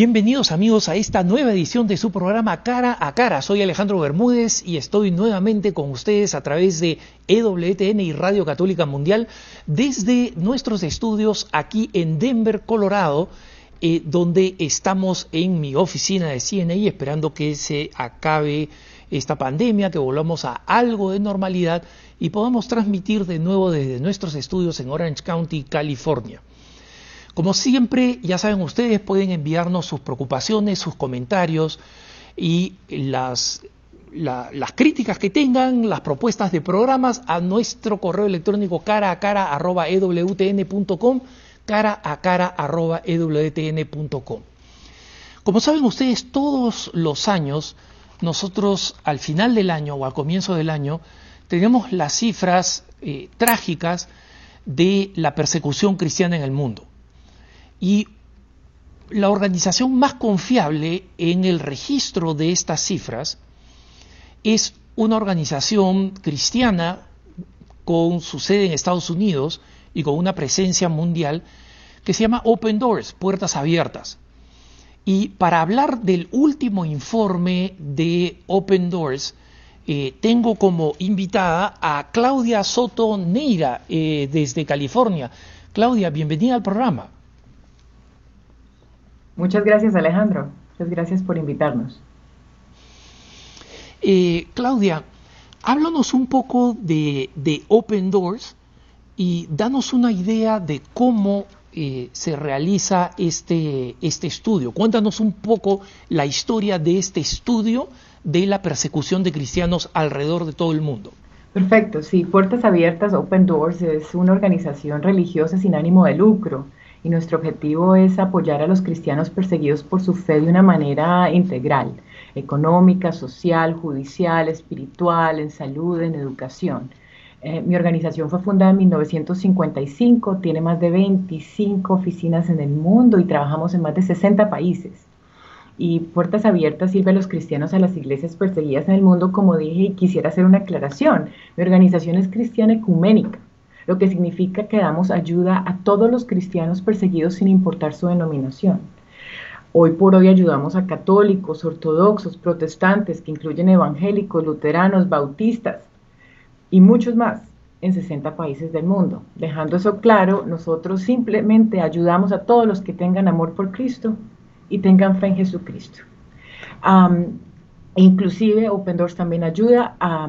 Bienvenidos amigos a esta nueva edición de su programa Cara a Cara. Soy Alejandro Bermúdez y estoy nuevamente con ustedes a través de EWTN y Radio Católica Mundial desde nuestros estudios aquí en Denver, Colorado, eh, donde estamos en mi oficina de CNA esperando que se acabe esta pandemia, que volvamos a algo de normalidad y podamos transmitir de nuevo desde nuestros estudios en Orange County, California. Como siempre, ya saben ustedes, pueden enviarnos sus preocupaciones, sus comentarios y las, críticas que tengan, las propuestas de programas a nuestro correo electrónico cara a cara arroba ewtn.com, cara a cara arroba ewtn.com. Como saben ustedes, todos los años, nosotros al final del año o al comienzo del año, tenemos las cifras eh, trágicas de la persecución cristiana en el mundo. Y la organización más confiable en el registro de estas cifras es una organización cristiana con su sede en Estados Unidos y con una presencia mundial que se llama Open Doors, Puertas Abiertas. Y para hablar del último informe de Open Doors, eh, tengo como invitada a Claudia Soto Neira eh, desde California. Claudia, bienvenida al programa. Muchas gracias Alejandro, muchas gracias por invitarnos. Eh, Claudia, háblanos un poco de, Open Doors y danos una idea de cómo eh, se realiza este, este estudio. Cuéntanos un poco la historia de este estudio de la persecución de cristianos alrededor de todo el mundo. Perfecto, sí, Puertas Abiertas, Open Doors es una organización religiosa sin ánimo de lucro y nuestro objetivo es apoyar a los cristianos perseguidos por su fe de una manera integral, económica, social, judicial, espiritual, en salud, en educación. Eh, mi organización fue fundada en 1955, tiene más de 25 oficinas en el mundo y trabajamos en más de 60 países. Y Puertas Abiertas sirve a los cristianos a las iglesias perseguidas en el mundo, como dije, y quisiera hacer una aclaración. Mi organización es cristiana ecuménica lo que significa que damos ayuda a todos los cristianos perseguidos sin importar su denominación. Hoy por hoy ayudamos a católicos, ortodoxos, protestantes, que incluyen evangélicos, luteranos, bautistas y muchos más en 60 países del mundo. Dejando eso claro, nosotros simplemente ayudamos a todos los que tengan amor por Cristo y tengan fe en Jesucristo. Inclusive Open Doors también ayuda a,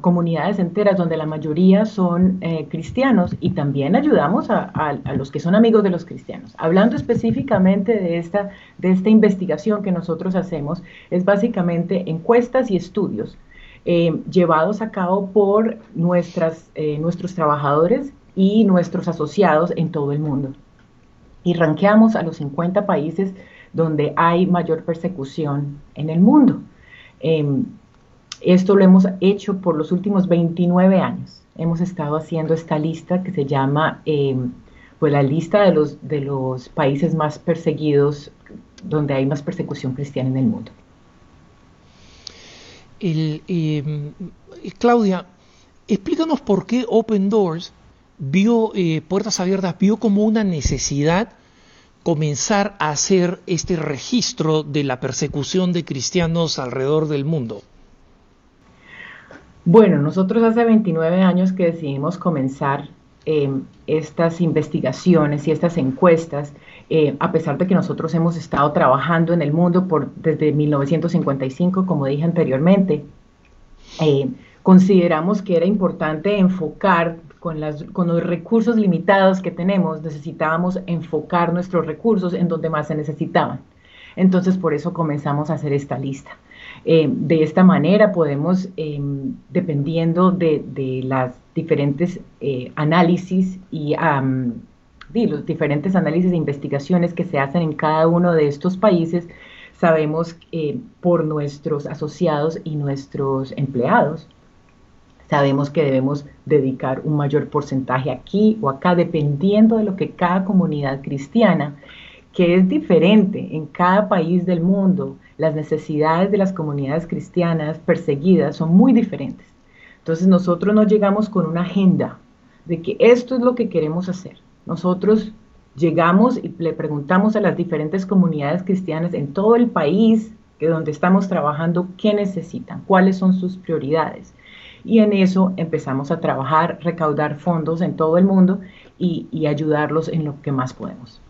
comunidades enteras donde la mayoría son eh, cristianos y también ayudamos a, los que son amigos de los cristianos. Hablando específicamente de esta, de esta investigación que nosotros hacemos, es básicamente encuestas y estudios eh, llevados a cabo por nuestras, eh, nuestros trabajadores y nuestros asociados en todo el mundo. Y ranqueamos a los 50 países donde hay mayor persecución en el mundo. Em, esto lo hemos hecho por los últimos 29 años. Hemos estado haciendo esta lista que se llama em, pues la lista de los, de los países más perseguidos, donde hay más persecución cristiana en el mundo. Em, Claudia, explícanos por qué Open Doors vio eh, Puertas Abiertas, vio como una necesidad comenzar a hacer este registro de la persecución de cristianos alrededor del mundo? Bueno, nosotros hace 29 años que decidimos comenzar em, estas investigaciones y estas encuestas, eh, a pesar de que nosotros hemos estado trabajando en el mundo por, desde 1955, como dije anteriormente, eh, consideramos que era importante enfocar con, los recursos limitados que tenemos, necesitábamos enfocar nuestros recursos en donde más se necesitaban. Entonces, por eso comenzamos a hacer esta lista. Eh, de esta manera podemos, em, dependiendo de, las diferentes eh, análisis y los diferentes análisis e investigaciones que se hacen en cada uno de estos países, sabemos eh, por nuestros asociados y nuestros empleados Sabemos que debemos dedicar un mayor porcentaje aquí o acá, dependiendo de lo que cada comunidad cristiana, que es diferente en cada país del mundo, las necesidades de las comunidades cristianas perseguidas son muy diferentes. Entonces nosotros no llegamos con una agenda de que esto es lo que queremos hacer. Nosotros llegamos y le preguntamos a las diferentes comunidades cristianas en todo el país que donde estamos trabajando qué necesitan, cuáles son sus prioridades. Y en eso empezamos a trabajar, recaudar fondos en todo el mundo y, ayudarlos en lo que más podemos.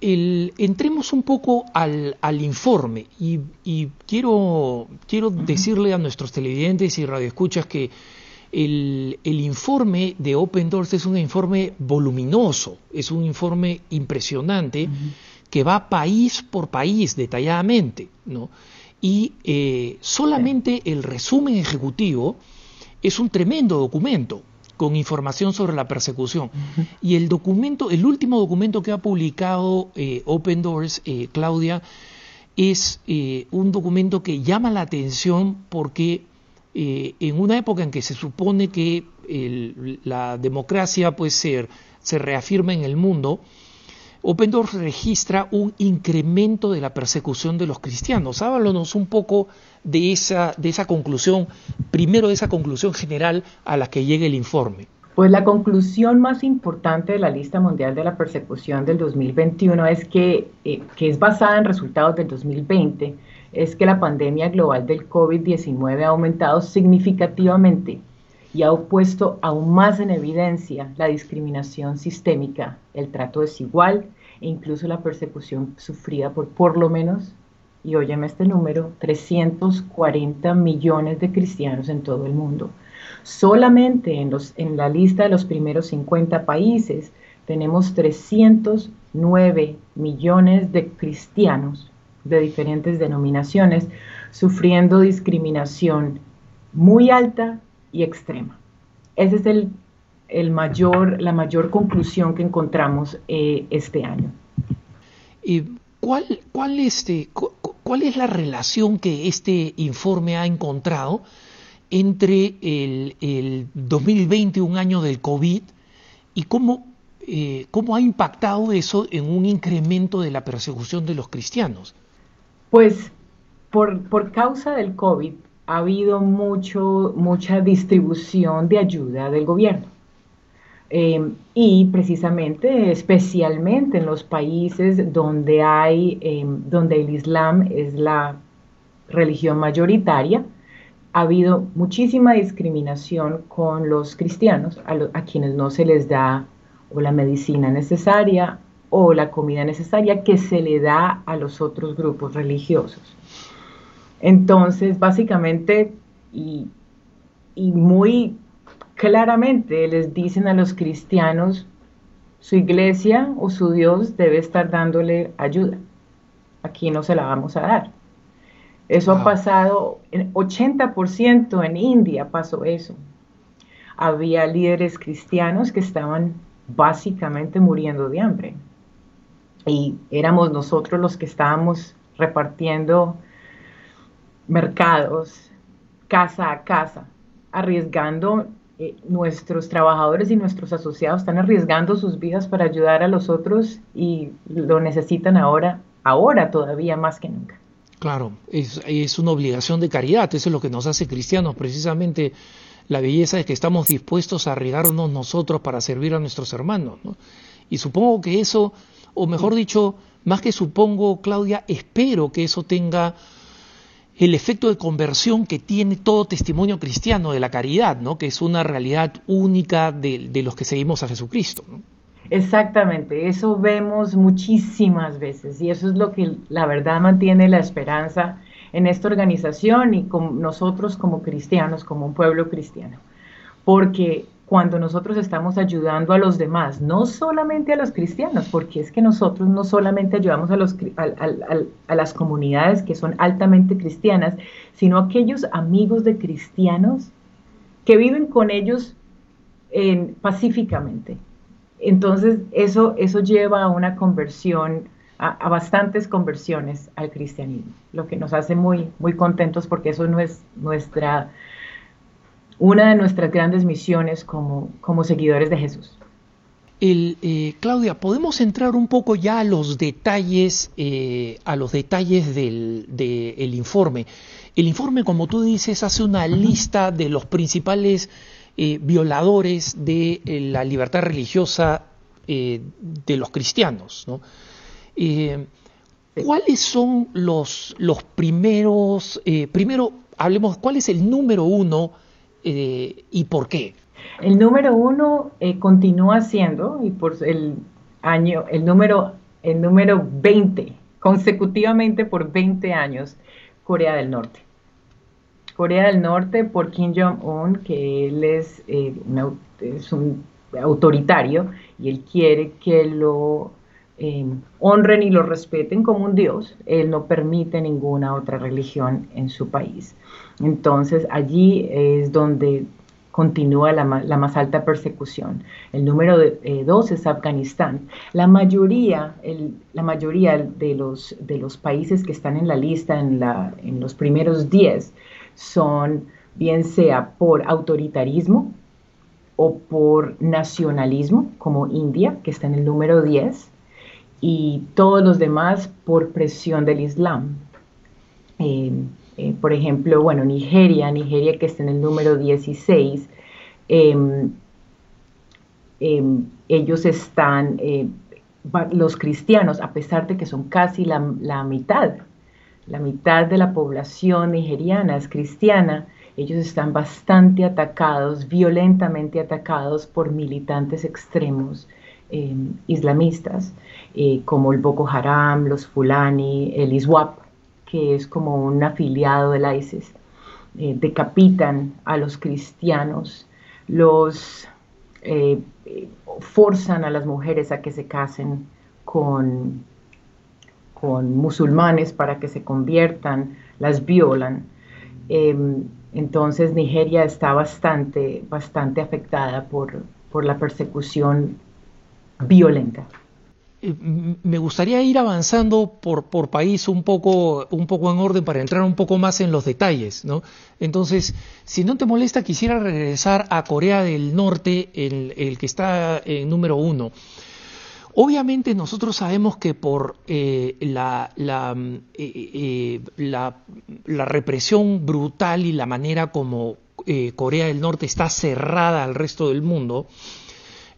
entremos un poco al, informe y, quiero, quiero decirle a nuestros televidentes y radioescuchas que el, informe de Open Doors es un informe voluminoso, es un informe impresionante que va país por país detalladamente, ¿no? Y eh, solamente el resumen ejecutivo es un tremendo documento con información sobre la persecución. Y el documento, el último documento que ha publicado eh, Open Doors, eh, Claudia, es un documento que llama la atención porque eh, en una época en que se supone que la democracia puede ser, se reafirma en el mundo, Open Doors registra un incremento de la persecución de los cristianos. Háblanos un poco de esa, de esa conclusión, primero de esa conclusión general a la que llega el informe. Pues la conclusión más importante de la lista mundial de la persecución del 2021 es que, eh, que es basada en resultados del 2020 es que la pandemia global del COVID-19 ha aumentado significativamente y ha puesto aún más en evidencia la discriminación sistémica, el trato desigual e incluso la persecución sufrida por por lo menos, y óyeme este número, 340 millones de cristianos en todo el mundo. Solamente en, los, en la lista de los primeros 50 países tenemos 309 millones de cristianos de diferentes denominaciones, sufriendo discriminación muy alta y extrema. Esa es el, el mayor, la mayor conclusión que encontramos eh, este año. ¿Y cuál, cuál, este, ¿Cuál es la relación que este informe ha encontrado entre el, el 2020, un año del COVID, y cómo, eh, cómo ha impactado eso en un incremento de la persecución de los cristianos? Pues por, causa del COVID ha habido mucho, mucha distribución de ayuda del gobierno. Em, y precisamente, especialmente en los países donde hay, em, donde el Islam es la religión mayoritaria, ha habido muchísima discriminación con los cristianos, a, a quienes no se les da o la medicina necesaria o la comida necesaria que se le da a los otros grupos religiosos. Entonces, básicamente, y, muy claramente les dicen a los cristianos, su iglesia o su Dios debe estar dándole ayuda. Aquí no se la vamos a dar. Eso ha pasado, en 80% en India pasó eso. Había líderes cristianos que estaban básicamente muriendo de hambre y éramos nosotros los que estábamos repartiendo mercados casa a casa, arriesgando, eh, nuestros trabajadores y nuestros asociados están arriesgando sus vidas para ayudar a los otros y lo necesitan ahora, ahora todavía más que nunca. Claro, es, es una obligación de caridad, eso es lo que nos hace cristianos, precisamente la belleza es que estamos dispuestos a arriesgarnos nosotros para servir a nuestros hermanos. ¿no? Y supongo que eso o mejor dicho, más que supongo, Claudia, espero que eso tenga el efecto de conversión que tiene todo testimonio cristiano de la caridad, ¿no? que es una realidad única de, los que seguimos a Jesucristo. Exactamente, eso vemos muchísimas veces y eso es lo que la verdad mantiene la esperanza en esta organización y con nosotros como cristianos, como un pueblo cristiano. Porque cuando nosotros estamos ayudando a los demás, no solamente a los cristianos, porque es que nosotros no solamente ayudamos a, las comunidades que son altamente cristianas, sino a aquellos amigos de cristianos que viven con ellos pacíficamente. Entonces, eso, eso lleva a una conversión, a, bastantes conversiones al cristianismo, lo que nos hace muy, muy contentos porque eso no es nuestra una de nuestras grandes misiones como, como seguidores de Jesús. El, eh, Claudia, podemos entrar un poco ya a los detalles, eh, a los detalles del, informe. El informe, como tú dices, hace una lista de los principales eh, violadores de la libertad religiosa de los cristianos. ¿no? ¿Cuáles son los, los primeros, primero hablemos, cuál es el número uno y por qué? El número uno continúa siendo, y por el año, el número, el número 20, consecutivamente por 20 años, Corea del Norte. Corea del Norte por Kim Jong-un, que él es, eh, es, un autoritario y él quiere que lo eh, honren y lo respeten como un dios. Él no permite ninguna otra religión en su país. Entonces allí es donde continúa la, más alta persecución. El número eh, dos es Afganistán. La mayoría, la mayoría de, los, de países que están en la lista, en los primeros 10, son bien sea por autoritarismo o por nacionalismo, como India, que está en el número 10, y todos los demás por presión del Islam. Eh, eh, por ejemplo, bueno, Nigeria, Nigeria que está en el número 16, em, em, ellos están, eh, los cristianos, a pesar de que son casi la, la mitad la mitad de la población nigeriana es cristiana, ellos están bastante atacados, violentamente atacados por militantes extremos eh, islamistas, eh, como el Boko Haram, los Fulani, el ISWAP, que es como un afiliado del ISIS. Eh, decapitan a los cristianos, los forzan a las mujeres a que se casen con con musulmanes para que se conviertan, las violan. Em, entonces Nigeria está bastante, bastante afectada por, por la persecución violenta. Eh, me gustaría ir avanzando por, país un poco, un poco en orden para entrar un poco más en los detalles, ¿no? Entonces, si no te molesta, quisiera regresar a Corea del Norte, el, que está en número uno. Obviamente nosotros sabemos que por eh, la, mm, eh, la, la, represión brutal y la manera como Corea del Norte está cerrada al resto del mundo,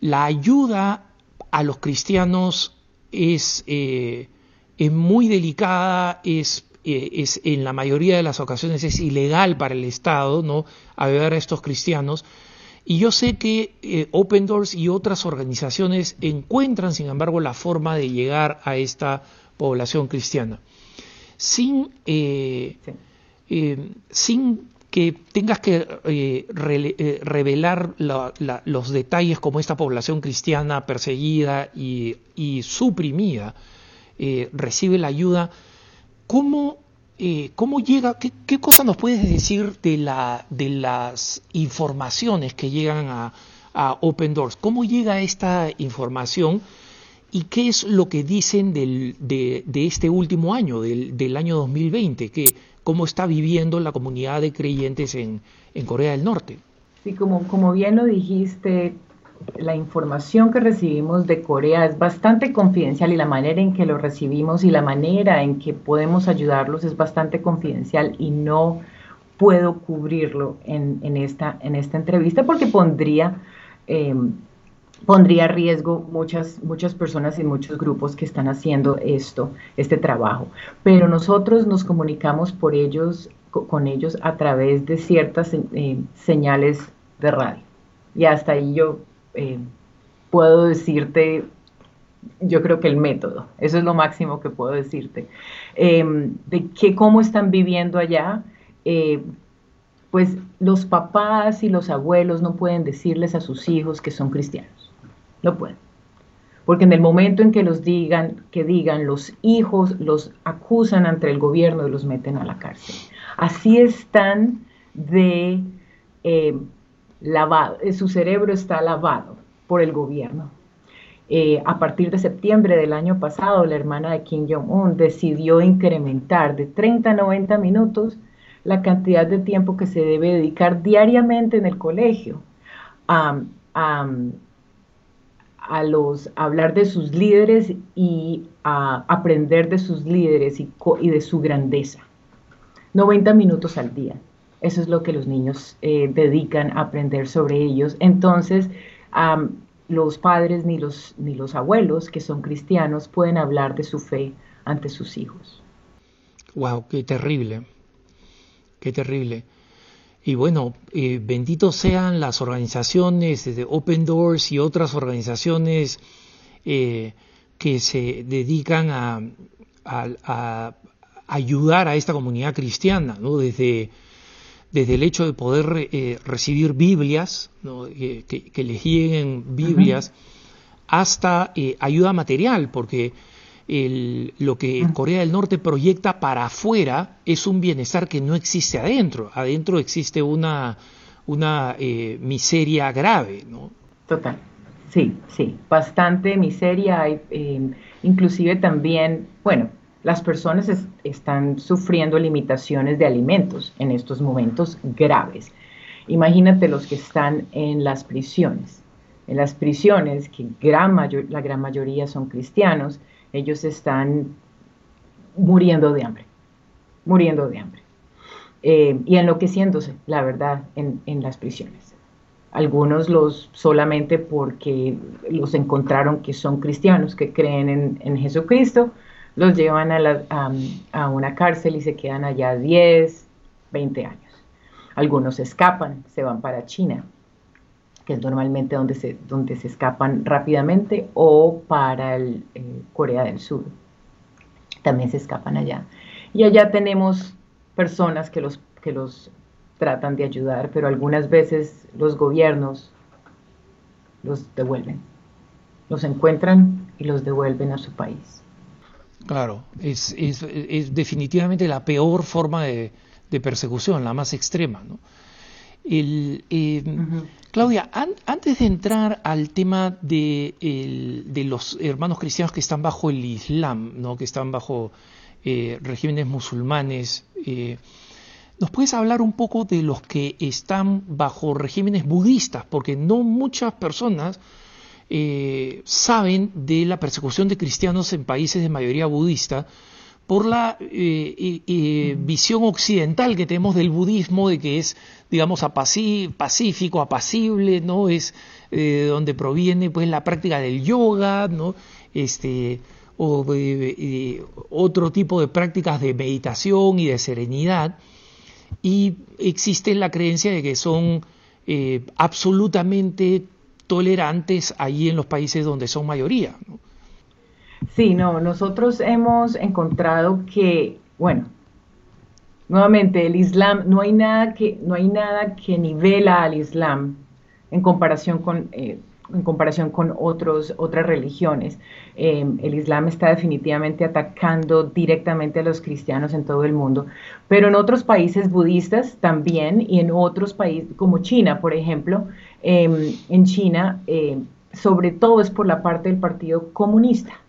la ayuda a los cristianos es, es muy delicada, es, es, en la mayoría de las ocasiones es ilegal para el Estado ¿no? ayudar a estos cristianos y yo sé que eh, Open Doors y otras organizaciones encuentran, sin embargo, la forma de llegar a esta población cristiana. Sin, eh, eh, sin que tengas que revelar los detalles como esta población cristiana perseguida y, y suprimida recibe la ayuda, ¿cómo eh, ¿cómo llega, qué, cosa nos puedes decir de, la, de las informaciones que llegan a, Open Doors? ¿Cómo llega esta información y qué es lo que dicen del, de, este último año, del, año 2020? Que, ¿Cómo está viviendo la comunidad de creyentes en, Corea del Norte? Sí, como, bien lo dijiste, la información que recibimos de Corea es bastante confidencial y la manera en que lo recibimos y la manera en que podemos ayudarlos es bastante confidencial y no puedo cubrirlo en, esta, en esta entrevista porque pondría, em, pondría a riesgo muchas, muchas personas y muchos grupos que están haciendo esto, este trabajo. Pero nosotros nos comunicamos por ellos, con ellos a través de ciertas eh, señales de radio. Y hasta ahí yo eh, puedo decirte, yo creo que el método, eso es lo máximo que puedo decirte, em, de que cómo están viviendo allá, eh, pues los papás y los abuelos no pueden decirles a sus hijos que son cristianos, no pueden. Porque en el momento en que los digan, que digan, los hijos los acusan ante el gobierno y los meten a la cárcel. Así están de eh, lavado, eh, su cerebro está lavado por el gobierno. Eh, a partir de septiembre del año pasado, la hermana de Kim Jong-un decidió incrementar de 30 a 90 minutos la cantidad de tiempo que se debe dedicar diariamente en el colegio a, los, hablar de sus líderes y a aprender de sus líderes y, y de su grandeza. 90 minutos al día. Eso es lo que los niños eh, dedican a aprender sobre ellos. Entonces, los padres ni los, ni los abuelos que son cristianos pueden hablar de su fe ante sus hijos. Wow, qué terrible, qué terrible. Y bueno, eh, benditos sean las organizaciones de Open Doors y otras organizaciones eh, que se dedican a, ayudar a esta comunidad cristiana, ¿no? desde, desde el hecho de poder eh, recibir Biblias, que, les lleguen Biblias, hasta ayuda material, porque lo que Corea del Norte proyecta para afuera es un bienestar que no existe adentro. Adentro existe una, una eh, miseria grave, ¿no? Total. Sí, sí, bastante miseria. Eh, inclusive también, bueno, las personas están sufriendo limitaciones de alimentos en estos momentos graves. Imagínate los que están en las prisiones. En las prisiones, que gran mayor, la gran mayoría son cristianos, ellos están muriendo de hambre, muriendo de hambre. Eh, y enloqueciéndose, la verdad, en, las prisiones. Algunos los solamente porque los encontraron que son cristianos, que creen en, Jesucristo, los llevan a, una cárcel y se quedan allá 10, 20 años. Algunos escapan, se van para China, que es normalmente donde se, donde se escapan rápidamente, o para el, eh, Corea del Sur. También se escapan allá. Y allá tenemos personas que los, que los tratan de ayudar, pero algunas veces los gobiernos los devuelven. Los encuentran y los devuelven a su país. Claro, es, es, definitivamente la peor forma de, de persecución, la más extrema. ¿no? El, em, Claudia, antes de entrar al tema de, los hermanos cristianos que están bajo el Islam, ¿no? que están bajo eh, regímenes musulmanes, eh, ¿nos puedes hablar un poco de los que están bajo regímenes budistas? Porque no muchas personas eh, saben de la persecución de cristianos en países de mayoría budista por la eh, eh, visión occidental que tenemos del budismo, de que es, digamos, pacífico, apacible, ¿no? Es eh, donde proviene pues la práctica del yoga, ¿no? Este, o otro tipo de prácticas de meditación y de serenidad. Y existe la creencia de que son absolutamente tolerantes allí en los países donde son mayoría. ¿no? Sí, no, nosotros hemos encontrado que, bueno, nuevamente el Islam, no hay nada que, no hay nada que nivela al Islam en comparación con, eh, en comparación con otros, otras religiones. Em, el Islam está definitivamente atacando directamente a los cristianos en todo el mundo, pero en otros países budistas también y en otros países como China, por ejemplo, em, en China, em, sobre todo es por la parte del Partido Comunista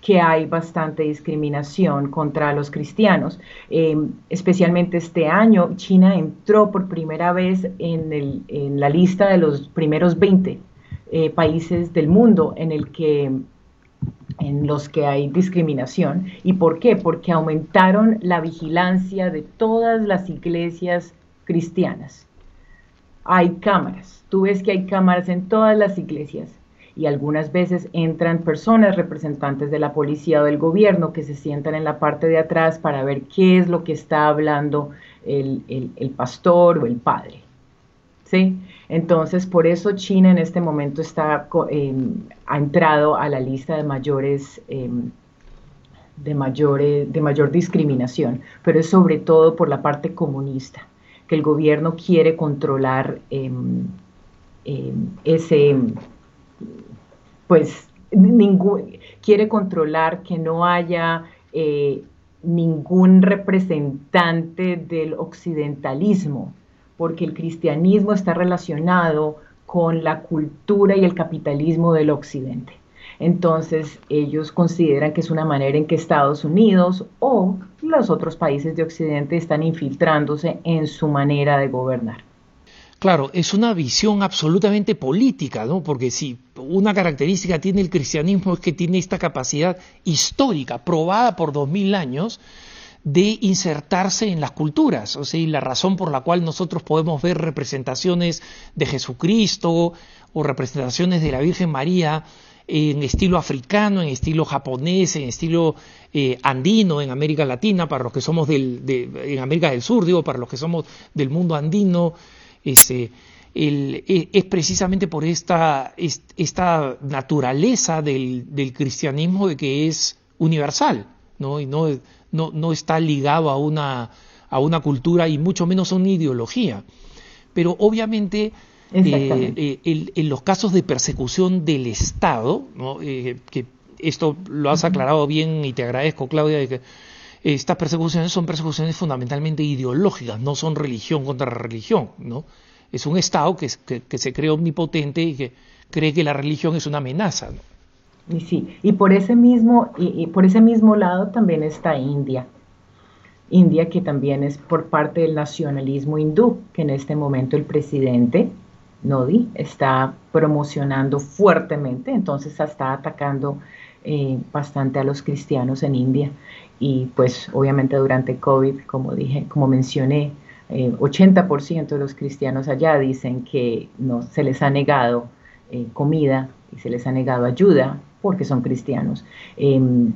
que hay bastante discriminación contra los cristianos. Em, especialmente este año, China entró por primera vez en, la lista de los primeros 20 eh, países del mundo en, el que, en los que hay discriminación. ¿Y por qué? Porque aumentaron la vigilancia de todas las iglesias cristianas. Hay cámaras. Tú ves que hay cámaras en todas las iglesias y algunas veces entran personas representantes de la policía o del gobierno que se sientan en la parte de atrás para ver qué es lo que está hablando el, pastor o el padre. ¿Sí? Entonces, por eso China en este momento está, em, ha entrado a la lista de mayores, em, de, mayores, de mayor discriminación, pero es sobre todo por la parte comunista, que el gobierno quiere controlar em, ese pues quiere controlar que no haya eh, ningún representante del occidentalismo, porque el cristianismo está relacionado con la cultura y el capitalismo del occidente. Entonces ellos consideran que es una manera en que Estados Unidos o los otros países de Occidente están infiltrándose en su manera de gobernar. Claro, es una visión absolutamente política, ¿no? Porque si una característica tiene el cristianismo es que tiene esta capacidad histórica, probada por dos mil años, de insertarse en las culturas, o sea, la razón por la cual nosotros podemos ver representaciones de Jesucristo o representaciones de la Virgen María en estilo africano, en estilo japonés, en estilo eh, andino, en América Latina, para los que somos del, en América del Sur, digo, para los que somos del mundo andino, este, e, es precisamente por esta, esta naturaleza del, del, cristianismo de que es universal, ¿no? y no, no, no está ligado a una, a una cultura y mucho menos a una ideología. Pero obviamente eh, eh, en los casos de persecución del Estado, eh, que esto lo has aclarado bien y te agradezco, Claudia, de que estas persecuciones son persecuciones fundamentalmente ideológicas, no son religión contra religión, ¿no? Es un Estado que, se cree omnipotente y que cree que la religión es una amenaza, Y sí, y por ese mismo, y por ese mismo lado también está India. India que también es por parte del nacionalismo hindú, que en este momento el presidente Nodi está promocionando fuertemente, entonces está atacando eh, bastante a los cristianos en India y pues obviamente durante COVID, como dije, como mencioné, 80% eh, de los cristianos allá dicen que no se les ha negado eh, comida y se les ha negado ayuda porque son cristianos. Em,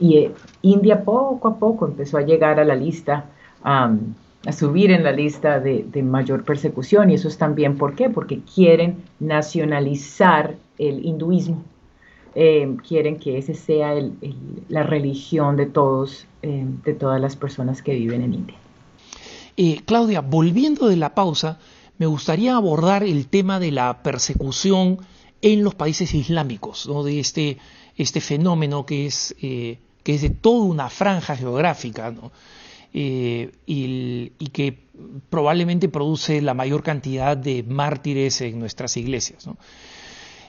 y India poco a poco empezó a llegar a la lista a subir en la lista de, mayor persecución y eso es también ¿por qué? Porque quieren nacionalizar el hinduismo, eh, quieren que ese sea la religión de todos, eh, de todas las personas que viven en India. Eh, Claudia, volviendo de la pausa, me gustaría abordar el tema de la persecución en los países islámicos, ¿no? de este, este fenómeno que es, que es de toda una franja geográfica. ¿no? Eh, y, que probablemente produce la mayor cantidad de mártires en nuestras iglesias.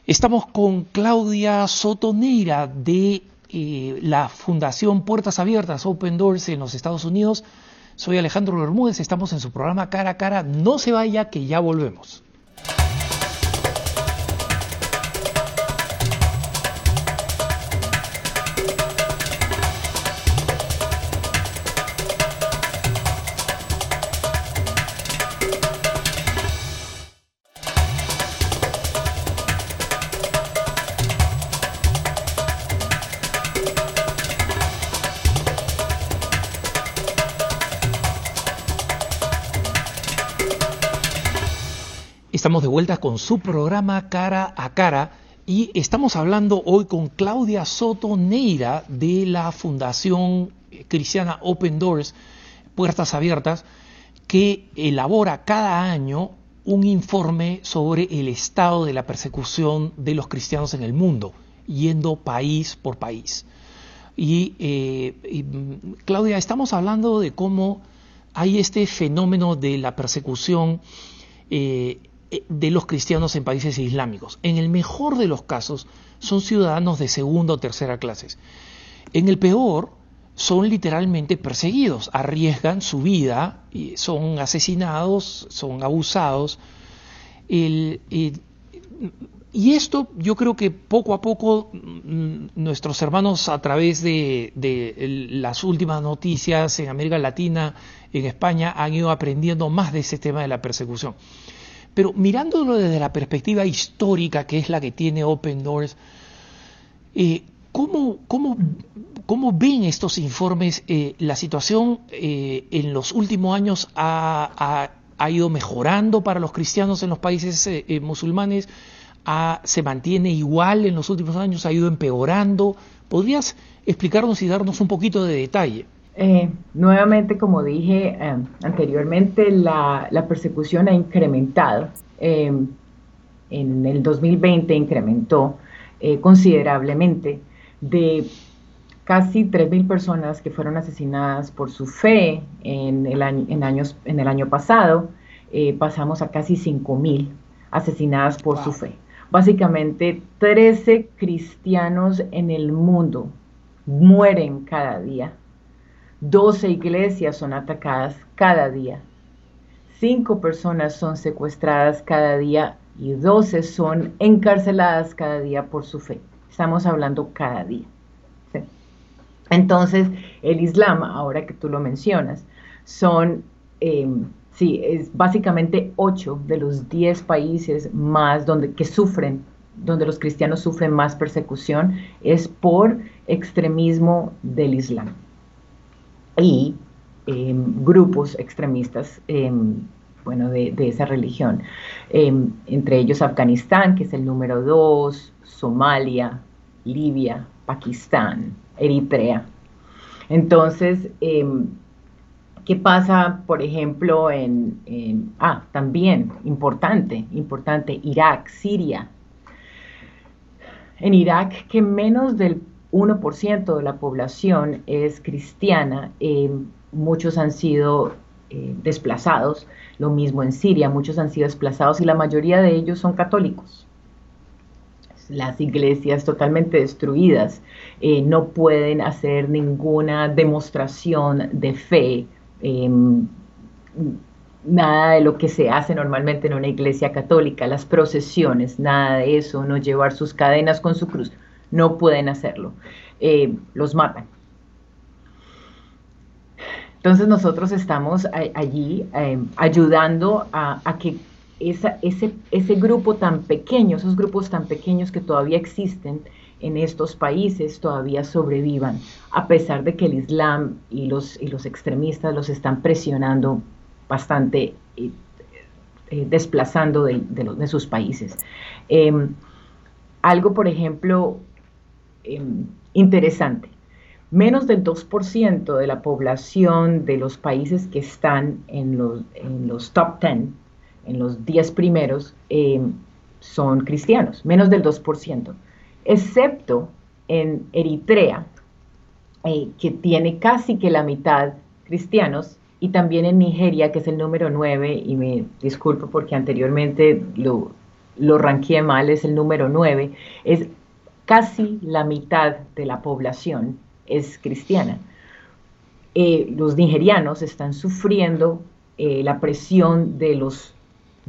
Estamos con Claudia Sotoneira de eh, la Fundación Puertas Abiertas, Open Doors en los Estados Unidos. Soy Alejandro Bermúdez, estamos en su programa Cara a Cara. No se vaya, que ya volvemos. Vuelta con su programa Cara a Cara y estamos hablando hoy con Claudia Soto Neira de la Fundación Cristiana Open Doors, Puertas Abiertas, que elabora cada año un informe sobre el estado de la persecución de los cristianos en el mundo, yendo país por país. Y, eh, Claudia, estamos hablando de cómo hay este fenómeno de la persecución eh, de los cristianos en países islámicos. En el mejor de los casos son ciudadanos de segunda o tercera clase. En el peor son literalmente perseguidos, arriesgan su vida, son asesinados, son abusados. y esto yo creo que poco a poco mm, nuestros hermanos a través de, las últimas noticias en América Latina, en España, han ido aprendiendo más de ese tema de la persecución. Pero mirándolo desde la perspectiva histórica, que es la que tiene Open Doors, eh, ¿cómo, ven estos informes? Eh, ¿La situación eh, en los últimos años ha, ido mejorando para los cristianos en los países musulmanes? ¿Se mantiene igual en los últimos años? ¿Ha ido empeorando? ¿Podrías explicarnos y darnos un poquito de detalle? Eh, nuevamente, como dije eh, anteriormente, la, persecución ha incrementado. Em, en el 2020 incrementó eh, considerablemente de casi 3.000 personas que fueron asesinadas por su fe en el año, en años, en el año pasado, pasamos a casi 5.000 asesinadas por su fe. Básicamente, 13 cristianos en el mundo mueren cada día 12 iglesias son atacadas cada día. 5 personas son secuestradas cada día y 12 son encarceladas cada día por su fe. Estamos hablando cada día. Entonces, el Islam, ahora que tú lo mencionas, son, em, sí, es básicamente ocho de los diez países más donde, que sufren, donde los cristianos sufren más persecución, es por extremismo del Islam. Y em, grupos extremistas em, bueno, de, esa religión. entre ellos Afganistán, que es el número dos, Somalia, Libia, Pakistán, Eritrea. Entonces, em, ¿qué pasa, por ejemplo, en, ah, también, importante, importante, Irak, Siria? En Irak, que menos del 1% de la población es cristiana, em, muchos han sido eh, desplazados, lo mismo en Siria, muchos han sido desplazados y la mayoría de ellos son católicos. Las iglesias totalmente destruidas, eh, no pueden hacer ninguna demostración de fe, em, nada de lo que se hace normalmente en una iglesia católica, las procesiones, nada de eso, no llevar sus cadenas con su cruz, no pueden hacerlo, eh, los matan. Entonces nosotros estamos allí em, ayudando a que ese, ese grupo tan pequeño, esos grupos tan pequeños que todavía existen en estos países todavía sobrevivan, a pesar de que el Islam y los, y los extremistas los están presionando bastante, eh, eh, desplazando de, de, sus países. Em, algo, por ejemplo, em, interesante. Menos del 2% de la población de los países que están en los, top 10 en los 10 primeros, eh, son cristianos, menos del 2%, excepto en Eritrea, eh, que tiene casi que la mitad cristianos, y también en Nigeria, que es el número 9, y me disculpo porque anteriormente lo, lo ranqueé mal, es el número 9, es casi la mitad de la población es cristiana. Eh, los nigerianos están sufriendo la presión de los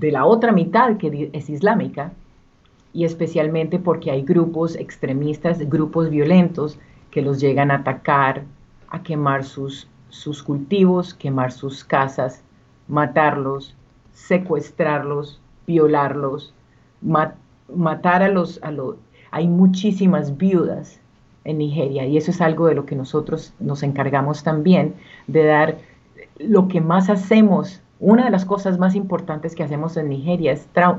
de la otra mitad que es islámica, y especialmente porque hay grupos extremistas, grupos violentos que los llegan a atacar, a quemar sus, sus cultivos, quemar sus casas, matarlos, secuestrarlos, violarlos, matar a los... Hay muchísimas viudas en Nigeria y eso es algo de lo que nosotros nos encargamos también, de dar lo que más hacemos una de las cosas más importantes que hacemos en Nigeria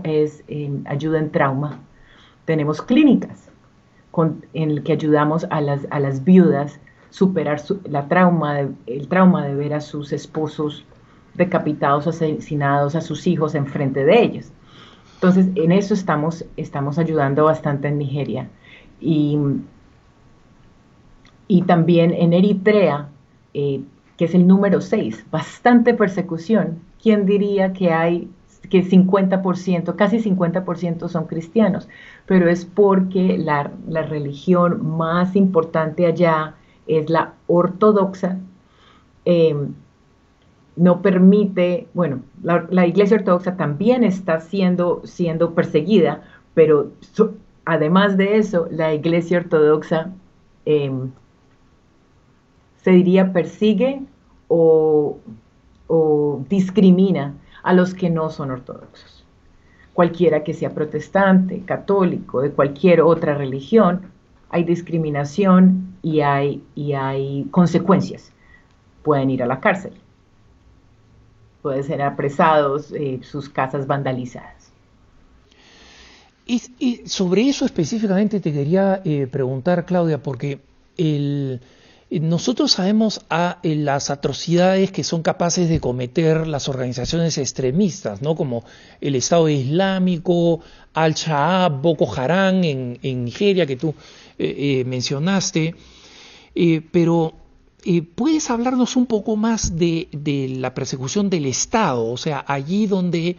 es, em, ayuda en trauma. Tenemos clínicas en las que ayudamos a las, a viudas superar la trauma el trauma de ver a sus esposos decapitados, asesinados, a sus hijos enfrente de ellos. Entonces, en eso estamos, estamos ayudando bastante en Nigeria. Y, y también en Eritrea, eh, que es el número 6, bastante persecución ¿quién diría que hay que 50%, casi 50% son cristianos? Pero es porque la, religión más importante allá es la ortodoxa. Em, no permite, bueno, la, iglesia ortodoxa también está siendo, siendo perseguida, pero además de eso, la iglesia ortodoxa em, se diría persigue o o discrimina a los que no son ortodoxos. Cualquiera que sea protestante, católico, de cualquier otra religión, hay discriminación y hay, y hay consecuencias. Pueden ir a la cárcel, pueden ser apresados, eh, sus casas vandalizadas. Y, sobre eso específicamente te quería eh, preguntar, Claudia, porque nosotros sabemos a eh, las atrocidades que son capaces de cometer las organizaciones extremistas, ¿no? como el Estado Islámico, Al-Shabaab, Boko Haram en, Nigeria, que tú mencionaste. pero ¿puedes hablarnos un poco más de, la persecución del Estado? O sea, allí donde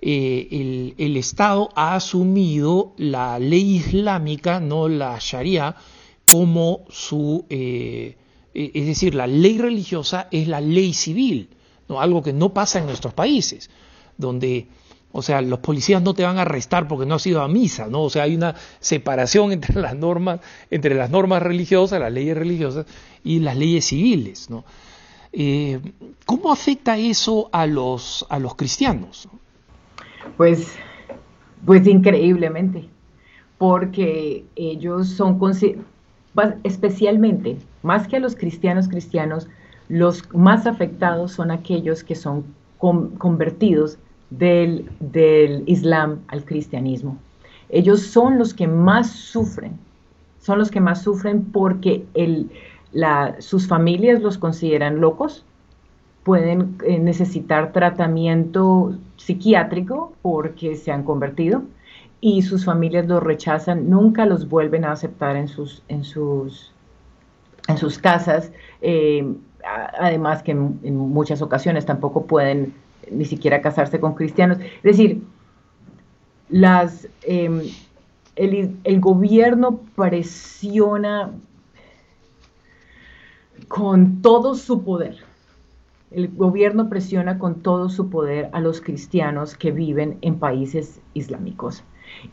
el, el Estado ha asumido la ley islámica, no la Sharia, como su, eh, e, es decir, la ley religiosa es la ley civil, ¿no? algo que no pasa en nuestros países, donde O sea, los policías no te van a arrestar porque no has ido a misa, ¿no? O sea, hay una separación entre las normas, entre las normas religiosas, las leyes religiosas y las leyes civiles, ¿no? Eh, ¿Cómo afecta eso a los, a los cristianos? Pues, pues increíblemente, porque ellos son, especialmente, más que a los cristianos cristianos, los más afectados son aquellos que son convertidos del, Islam al cristianismo. Ellos son los que más sufren, son los que más sufren porque sus familias los consideran locos, pueden eh, necesitar tratamiento psiquiátrico porque se han convertido y sus familias los rechazan, nunca los vuelven a aceptar en sus, en sus, en sus casas, eh, además que en, muchas ocasiones tampoco pueden ni siquiera casarse con cristianos. Es decir, las, em, el, gobierno presiona con todo su poder. El gobierno presiona con todo su poder a los cristianos que viven en países islámicos.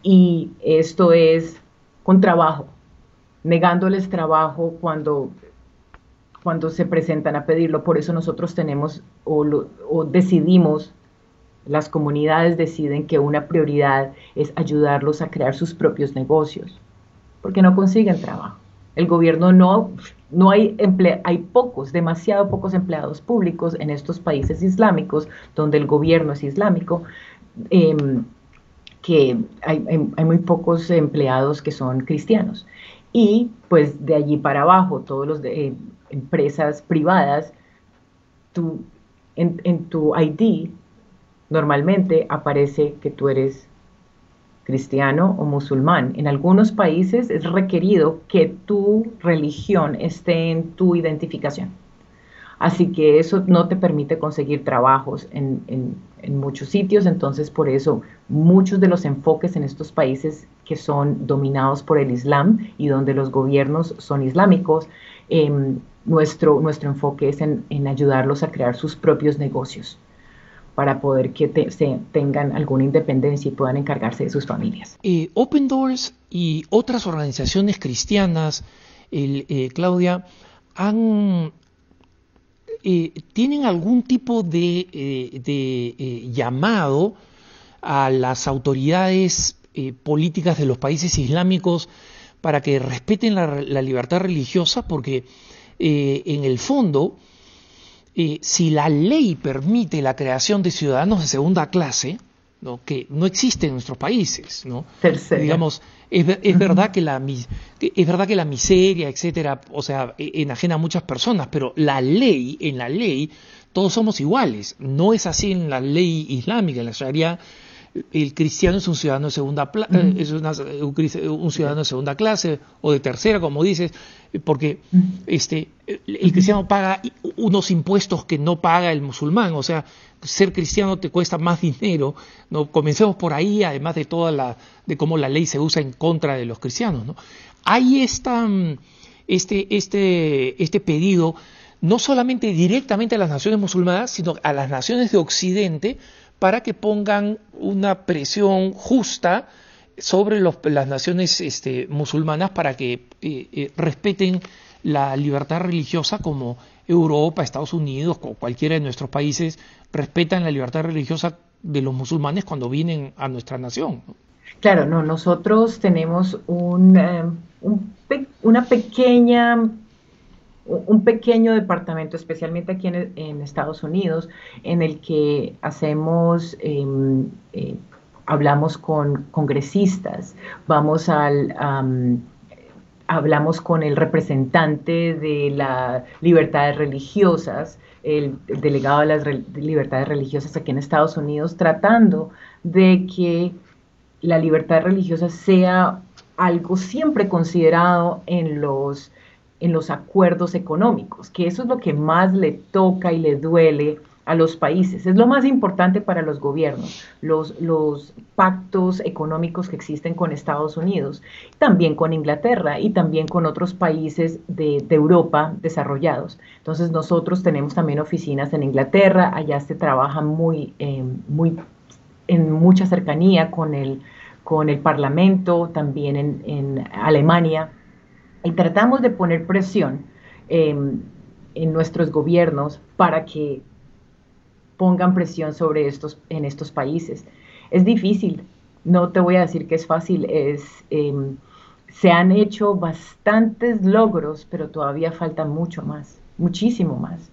Y esto es con trabajo, negándoles trabajo cuando cuando se presentan a pedirlo. Por eso nosotros tenemos o, decidimos, las comunidades deciden que una prioridad es ayudarlos a crear sus propios negocios, porque no consiguen trabajo. El gobierno no, no hay emple hay pocos, demasiado pocos empleados públicos en estos países islámicos, donde el gobierno es islámico, em, que hay, hay, muy pocos empleados que son cristianos. Y pues de allí para abajo, todos los de, eh, empresas privadas, en, tu ID normalmente aparece que tú eres cristiano o musulmán. En algunos países es requerido que tu religión esté en tu identificación. Así que eso no te permite conseguir trabajos en, muchos sitios, entonces por eso muchos de los enfoques en estos países que son dominados por el Islam y donde los gobiernos son islámicos, em, nuestro, nuestro enfoque es en, ayudarlos a crear sus propios negocios para poder que tengan alguna independencia y puedan encargarse de sus familias. Eh, Open Doors y otras organizaciones cristianas, eh, Claudia, han, eh, tienen algún tipo de, llamado a las autoridades políticas de los países islámicos para que respeten la, la libertad religiosa, porque eh, en el fondo, eh, si la ley permite la creación de ciudadanos de segunda clase, ¿no? que no existe en nuestros países, ¿no? Digamos, es, verdad que la es verdad que la miseria, etcétera, o sea, e, enajena a muchas personas, pero la ley, en la ley, todos somos iguales. No es así en la ley islámica, en la Sharia el cristiano es un ciudadano de segunda eh, es un, ciudadano de segunda clase o de tercera, como dices, porque este el cristiano paga unos impuestos que no paga el musulmán, o sea, ser cristiano te cuesta más dinero, no comencemos por ahí, además de toda la de cómo la ley se usa en contra de los cristianos, ¿no? Hay esta este este este pedido no solamente directamente a las naciones musulmanas, sino a las naciones de Occidente para que pongan una presión justa sobre las naciones este, musulmanas para que eh, eh, respeten la libertad religiosa como Europa, Estados Unidos o cualquiera de nuestros países respetan la libertad religiosa de los musulmanes cuando vienen a nuestra nación. Claro, no, nosotros tenemos un, eh, una pequeña un pequeño departamento, especialmente aquí en, Estados Unidos, en el que hacemos, em, eh, hablamos con congresistas, vamos al, hablamos con el representante de las libertades religiosas, el, delegado de las libertades religiosas aquí en Estados Unidos, tratando de que la libertad religiosa sea algo siempre considerado en los en los acuerdos económicos, que eso es lo que más le toca y le duele a los países. Es lo más importante para los gobiernos, los, los pactos económicos que existen con Estados Unidos, también con Inglaterra y también con otros países de, Europa desarrollados. Entonces nosotros tenemos también oficinas en Inglaterra, allá se trabaja muy, eh, muy en mucha cercanía con el, con el Parlamento, también en, Alemania, y tratamos de poner presión em, en nuestros gobiernos para que pongan presión sobre estos, en estos países. Es difícil, no te voy a decir que es fácil, es, em, se han hecho bastantes logros, pero todavía falta mucho más, muchísimo más.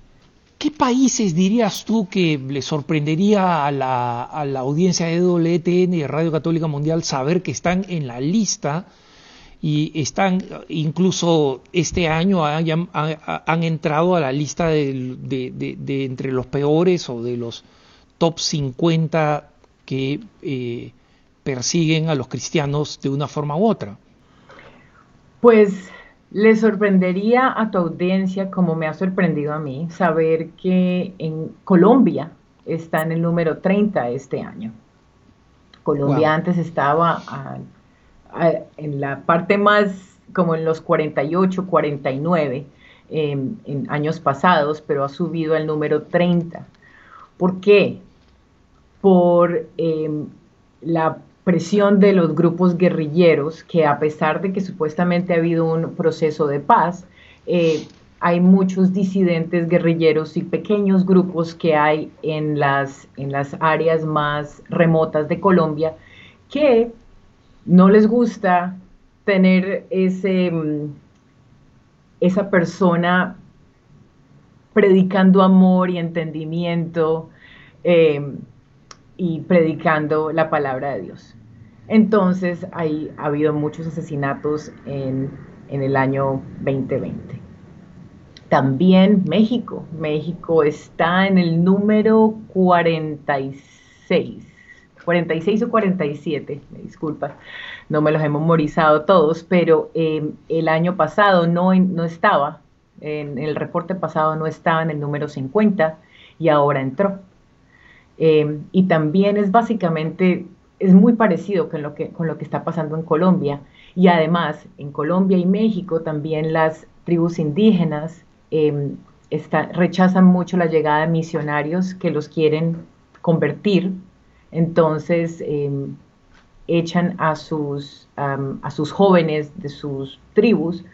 ¿Qué países dirías tú que le sorprendería a la, audiencia de WTN y de Radio Católica Mundial saber que están en la lista y están incluso este año han entrado a la lista de, entre los peores o de los top 50 que eh, persiguen a los cristianos de una forma u otra? Pues le sorprendería a tu audiencia, como me ha sorprendido a mí, saber que en Colombia está en el número 30 este año. Colombia antes estaba en la parte más, como en los 48, 49 en años pasados, pero ha subido al número 30. ¿Por qué? Por em, la presión de los grupos guerrilleros, que a pesar de que supuestamente ha habido un proceso de paz, eh, hay muchos disidentes guerrilleros y pequeños grupos que hay en las, en las áreas más remotas de Colombia que no les gusta tener ese, mm, esa persona predicando amor y entendimiento eh, y predicando la palabra de Dios. Entonces, hay, ha habido muchos asesinatos en, el año 2020. También México. México está en el número 46. 46 o 47, me disculpa, no me los he memorizado todos, pero eh, el año pasado no, no estaba, en el reporte pasado no estaba en el número 50 y ahora entró. Eh, y también es básicamente es muy parecido con lo, que, con lo que está pasando en Colombia. Y además, en Colombia y México también las tribus indígenas em, rechazan mucho la llegada de misionarios que los quieren convertir. Entonces, em, echan a sus, a sus jóvenes de sus tribus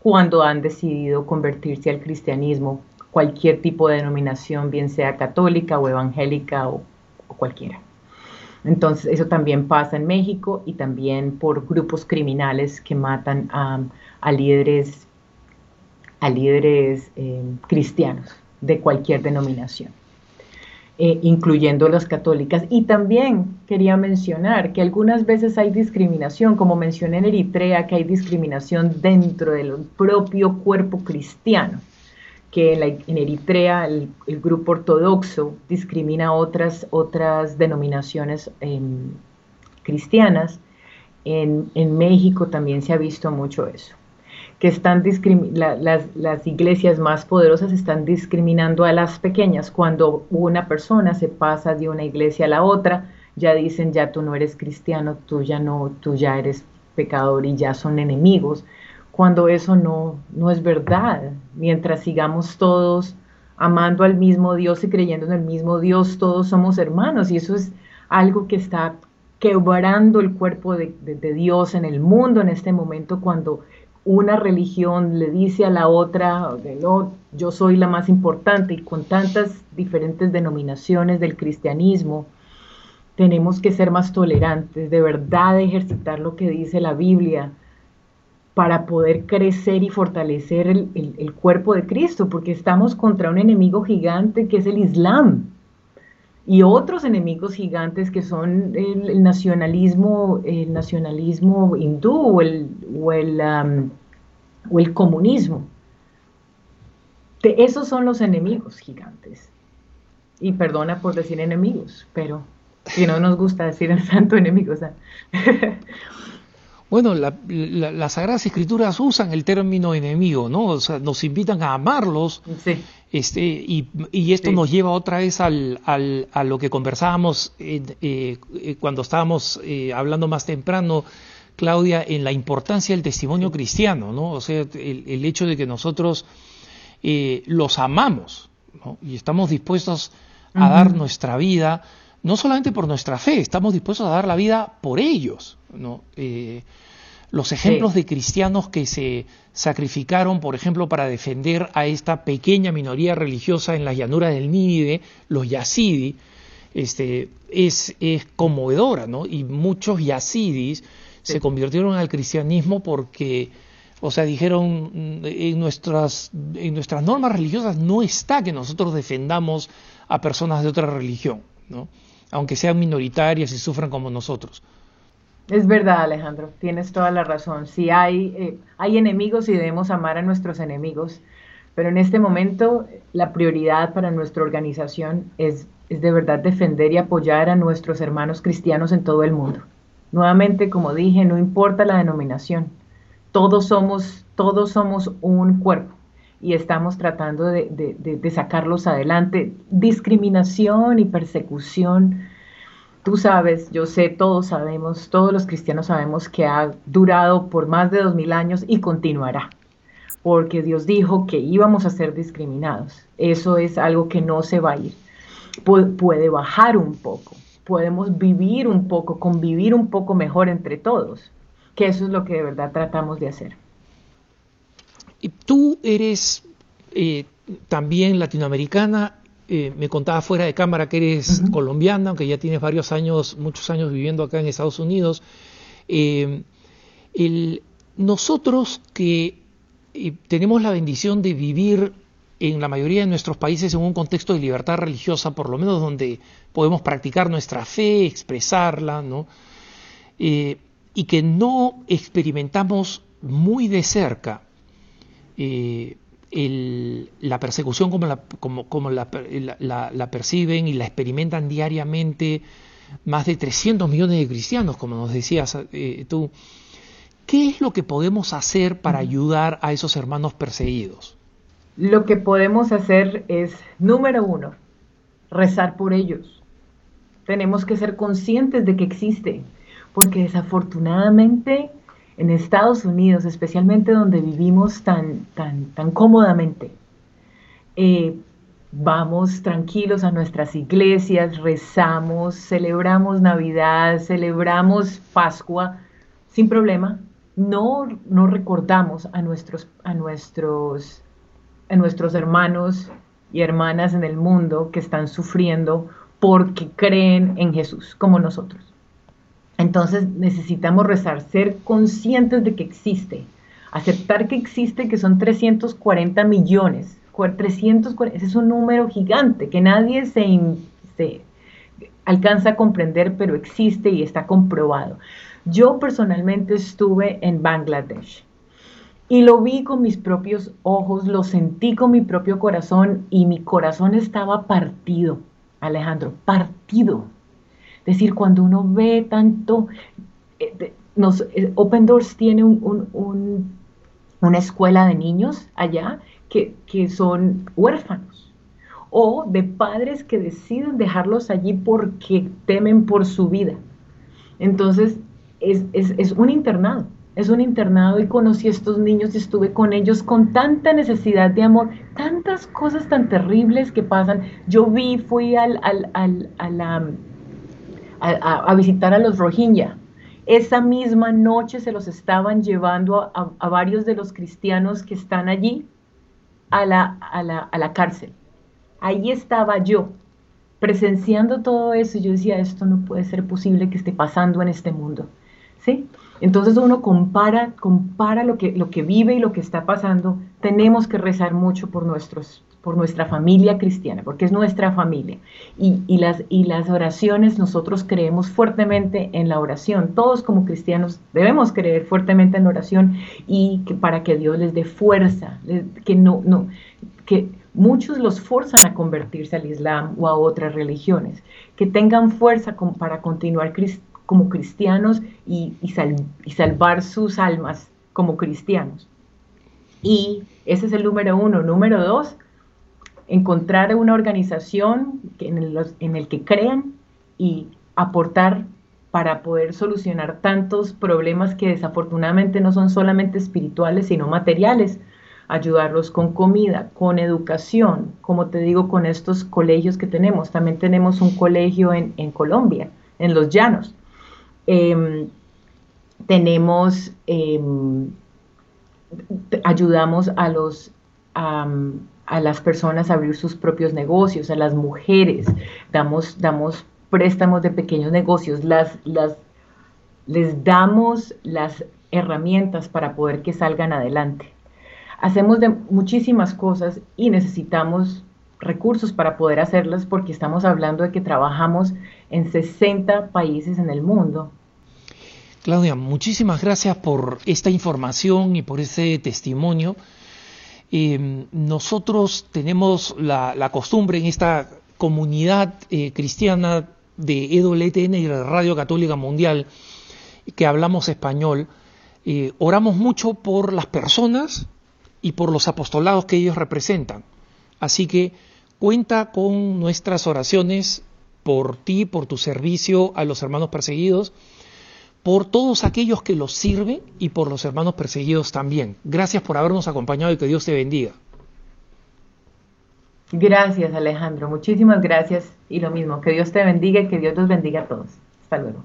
cuando han decidido convertirse al cristianismo, cualquier tipo de denominación, bien sea católica o evangélica o cualquiera. Entonces, eso también pasa en México y también por grupos criminales que matan a, líderes, a líderes eh, cristianos de cualquier denominación. Eh, incluyendo las católicas. Y también quería mencionar que algunas veces hay discriminación, como mencioné en Eritrea, que hay discriminación dentro del propio cuerpo cristiano que en, Eritrea el, grupo ortodoxo discrimina otras, otras denominaciones em, cristianas. En, México también se ha visto mucho eso, que están las, las, iglesias más poderosas están discriminando a las pequeñas. Cuando una persona se pasa de una iglesia a la otra, ya dicen, ya tú no eres cristiano, tú ya no, tú ya eres pecador y ya son enemigos cuando eso no, no es verdad. Mientras sigamos todos amando al mismo Dios y creyendo en el mismo Dios, todos somos hermanos y eso es algo que está quebrando el cuerpo de, Dios en el mundo en este momento cuando una religión le dice a la otra, no, yo soy la más importante y con tantas diferentes denominaciones del cristianismo, tenemos que ser más tolerantes, de verdad ejercitar lo que dice la Biblia, para poder crecer y fortalecer el, cuerpo de Cristo, porque estamos contra un enemigo gigante que es el Islam y otros enemigos gigantes que son el, nacionalismo, el nacionalismo hindú o el, o el, o el comunismo. esos son los enemigos gigantes. Y perdona por decir enemigos, pero si no nos gusta decir el santo enemigo. Bueno, las Sagradas Escrituras usan el término enemigo, ¿no? O sea, nos invitan a amarlos. Sí. Este, y, esto nos lleva otra vez al, al, a lo que conversábamos eh, eh, cuando estábamos eh, hablando más temprano, Claudia, en la importancia del testimonio cristiano, ¿no? O sea, el, hecho de que nosotros los amamos, ¿no? Y estamos dispuestos a dar nuestra vida no solamente por nuestra fe, estamos dispuestos a dar la vida por ellos. ¿no? Eh, los ejemplos de cristianos que se sacrificaron, por ejemplo, para defender a esta pequeña minoría religiosa en las llanuras del Nínive, los yazidi, este, es, es conmovedora, ¿no? Y muchos yazidis se convirtieron al cristianismo porque, o sea, dijeron, en nuestras, en nuestras normas religiosas no está que nosotros defendamos a personas de otra religión, ¿no? Aunque sean minoritarias y sufran como nosotros. Es verdad, Alejandro, tienes toda la razón. Si hay, eh, hay enemigos y debemos amar a nuestros enemigos, pero en este momento la prioridad para nuestra organización es, es de verdad defender y apoyar a nuestros hermanos cristianos en todo el mundo. Nuevamente, como dije, no importa la denominación, todos somos, todos somos un cuerpo y estamos tratando de, sacarlos adelante. Discriminación y persecución Tú sabes, yo sé, todos sabemos, todos los cristianos sabemos que ha durado por más de dos mil años y continuará, porque Dios dijo que íbamos a ser discriminados. Eso es algo que no se va a ir. puede bajar un poco, podemos vivir un poco, convivir un poco mejor entre todos, que eso es lo que de verdad tratamos de hacer. Y tú eres eh, también latinoamericana eh, me contaba fuera de cámara que eres colombiana, aunque ya tienes varios años, muchos años viviendo acá en Estados Unidos. Eh, nosotros que tenemos la bendición de vivir en la mayoría de nuestros países en un contexto de libertad religiosa, por lo menos donde podemos practicar nuestra fe, expresarla, ¿no? y que no experimentamos muy de cerca la persecución como, la, como, la, perciben y la experimentan diariamente más de 300 millones de cristianos, como nos decías eh, tú. ¿Qué es lo que podemos hacer para ayudar a esos hermanos perseguidos? Lo que podemos hacer es, número uno, rezar por ellos. Tenemos que ser conscientes de que existe, porque desafortunadamente en Estados Unidos, especialmente donde vivimos tan, tan, tan cómodamente, eh, vamos tranquilos a nuestras iglesias, rezamos, celebramos Navidad, celebramos Pascua sin problema. No, no recordamos a nuestros, a, nuestros, a nuestros hermanos y hermanas en el mundo que están sufriendo porque creen en Jesús, como nosotros. Entonces necesitamos rezar, ser conscientes de que existe, aceptar que existe, que son 340 millones. 340, ese es un número gigante que nadie se, alcanza a comprender, pero existe y está comprobado. Yo personalmente estuve en Bangladesh y lo vi con mis propios ojos, lo sentí con mi propio corazón y mi corazón estaba partido, Alejandro, partido decir, cuando uno ve tanto, eh, nos, eh, Open Doors tiene una escuela de niños allá que, son huérfanos o de padres que deciden dejarlos allí porque temen por su vida. Entonces, es, es, un internado, es un internado y conocí a estos niños y estuve con ellos con tanta necesidad de amor, tantas cosas tan terribles que pasan. Yo vi, fui al, al, al, a la a, visitar a los Rohingya. Esa misma noche se los estaban llevando a, varios de los cristianos que están allí a la, a la, cárcel. Ahí estaba yo, presenciando todo eso. Yo decía, esto no puede ser posible que esté pasando en este mundo. ¿Sí? Entonces uno compara, compara lo que, lo que vive y lo que está pasando. Tenemos que rezar mucho por nuestros, por nuestra familia cristiana, porque es nuestra familia. Y, las, y las oraciones, nosotros creemos fuertemente en la oración. Todos como cristianos debemos creer fuertemente en la oración y que, para que Dios les dé fuerza, que no, no, que muchos los forzan a convertirse al Islam o a otras religiones, que tengan fuerza para continuar como cristianos y, y salvar sus almas como cristianos. Y ese es el número uno. Número dos, encontrar una organización en en el que crean y aportar para poder solucionar tantos problemas que desafortunadamente no son solamente espirituales, sino materiales, ayudarlos con comida, con educación, como te digo, con estos colegios que tenemos. También tenemos un colegio en, Colombia, en Los Llanos. Em, tenemos, em, ayudamos a los... a las personas abrir sus propios negocios, a las mujeres, damos, damos préstamos de pequeños negocios, las, las, les damos las herramientas para poder que salgan adelante. Hacemos de muchísimas cosas y necesitamos recursos para poder hacerlas porque estamos hablando de que trabajamos en 60 países en el mundo. Claudia, muchísimas gracias por esta información y por ese testimonio. Eh, nosotros tenemos la, costumbre en esta comunidad eh, cristiana de EWTN y de Radio Católica Mundial que hablamos español, eh, oramos mucho por las personas y por los apostolados que ellos representan. Así que cuenta con nuestras oraciones por ti, por tu servicio a los hermanos perseguidos, por todos aquellos que los sirven y por los hermanos perseguidos también. Gracias por habernos acompañado y que Dios te bendiga. Gracias Alejandro, muchísimas gracias y lo mismo, que Dios te bendiga y que Dios los bendiga a todos. Hasta luego.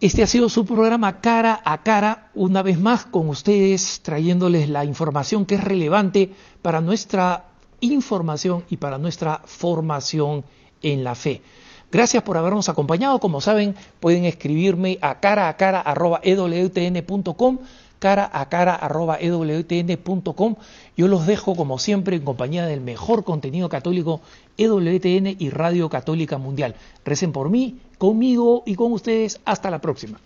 Este ha sido su programa cara a cara, una vez más con ustedes, trayéndoles la información que es relevante para nuestra información y para nuestra formación en la fe. Gracias por habernos acompañado. Como saben, pueden escribirme a cara a cara cara a cara Yo los dejo como siempre en compañía del mejor contenido católico EWTN y Radio Católica Mundial. Recen por mí, conmigo y con ustedes. Hasta la próxima.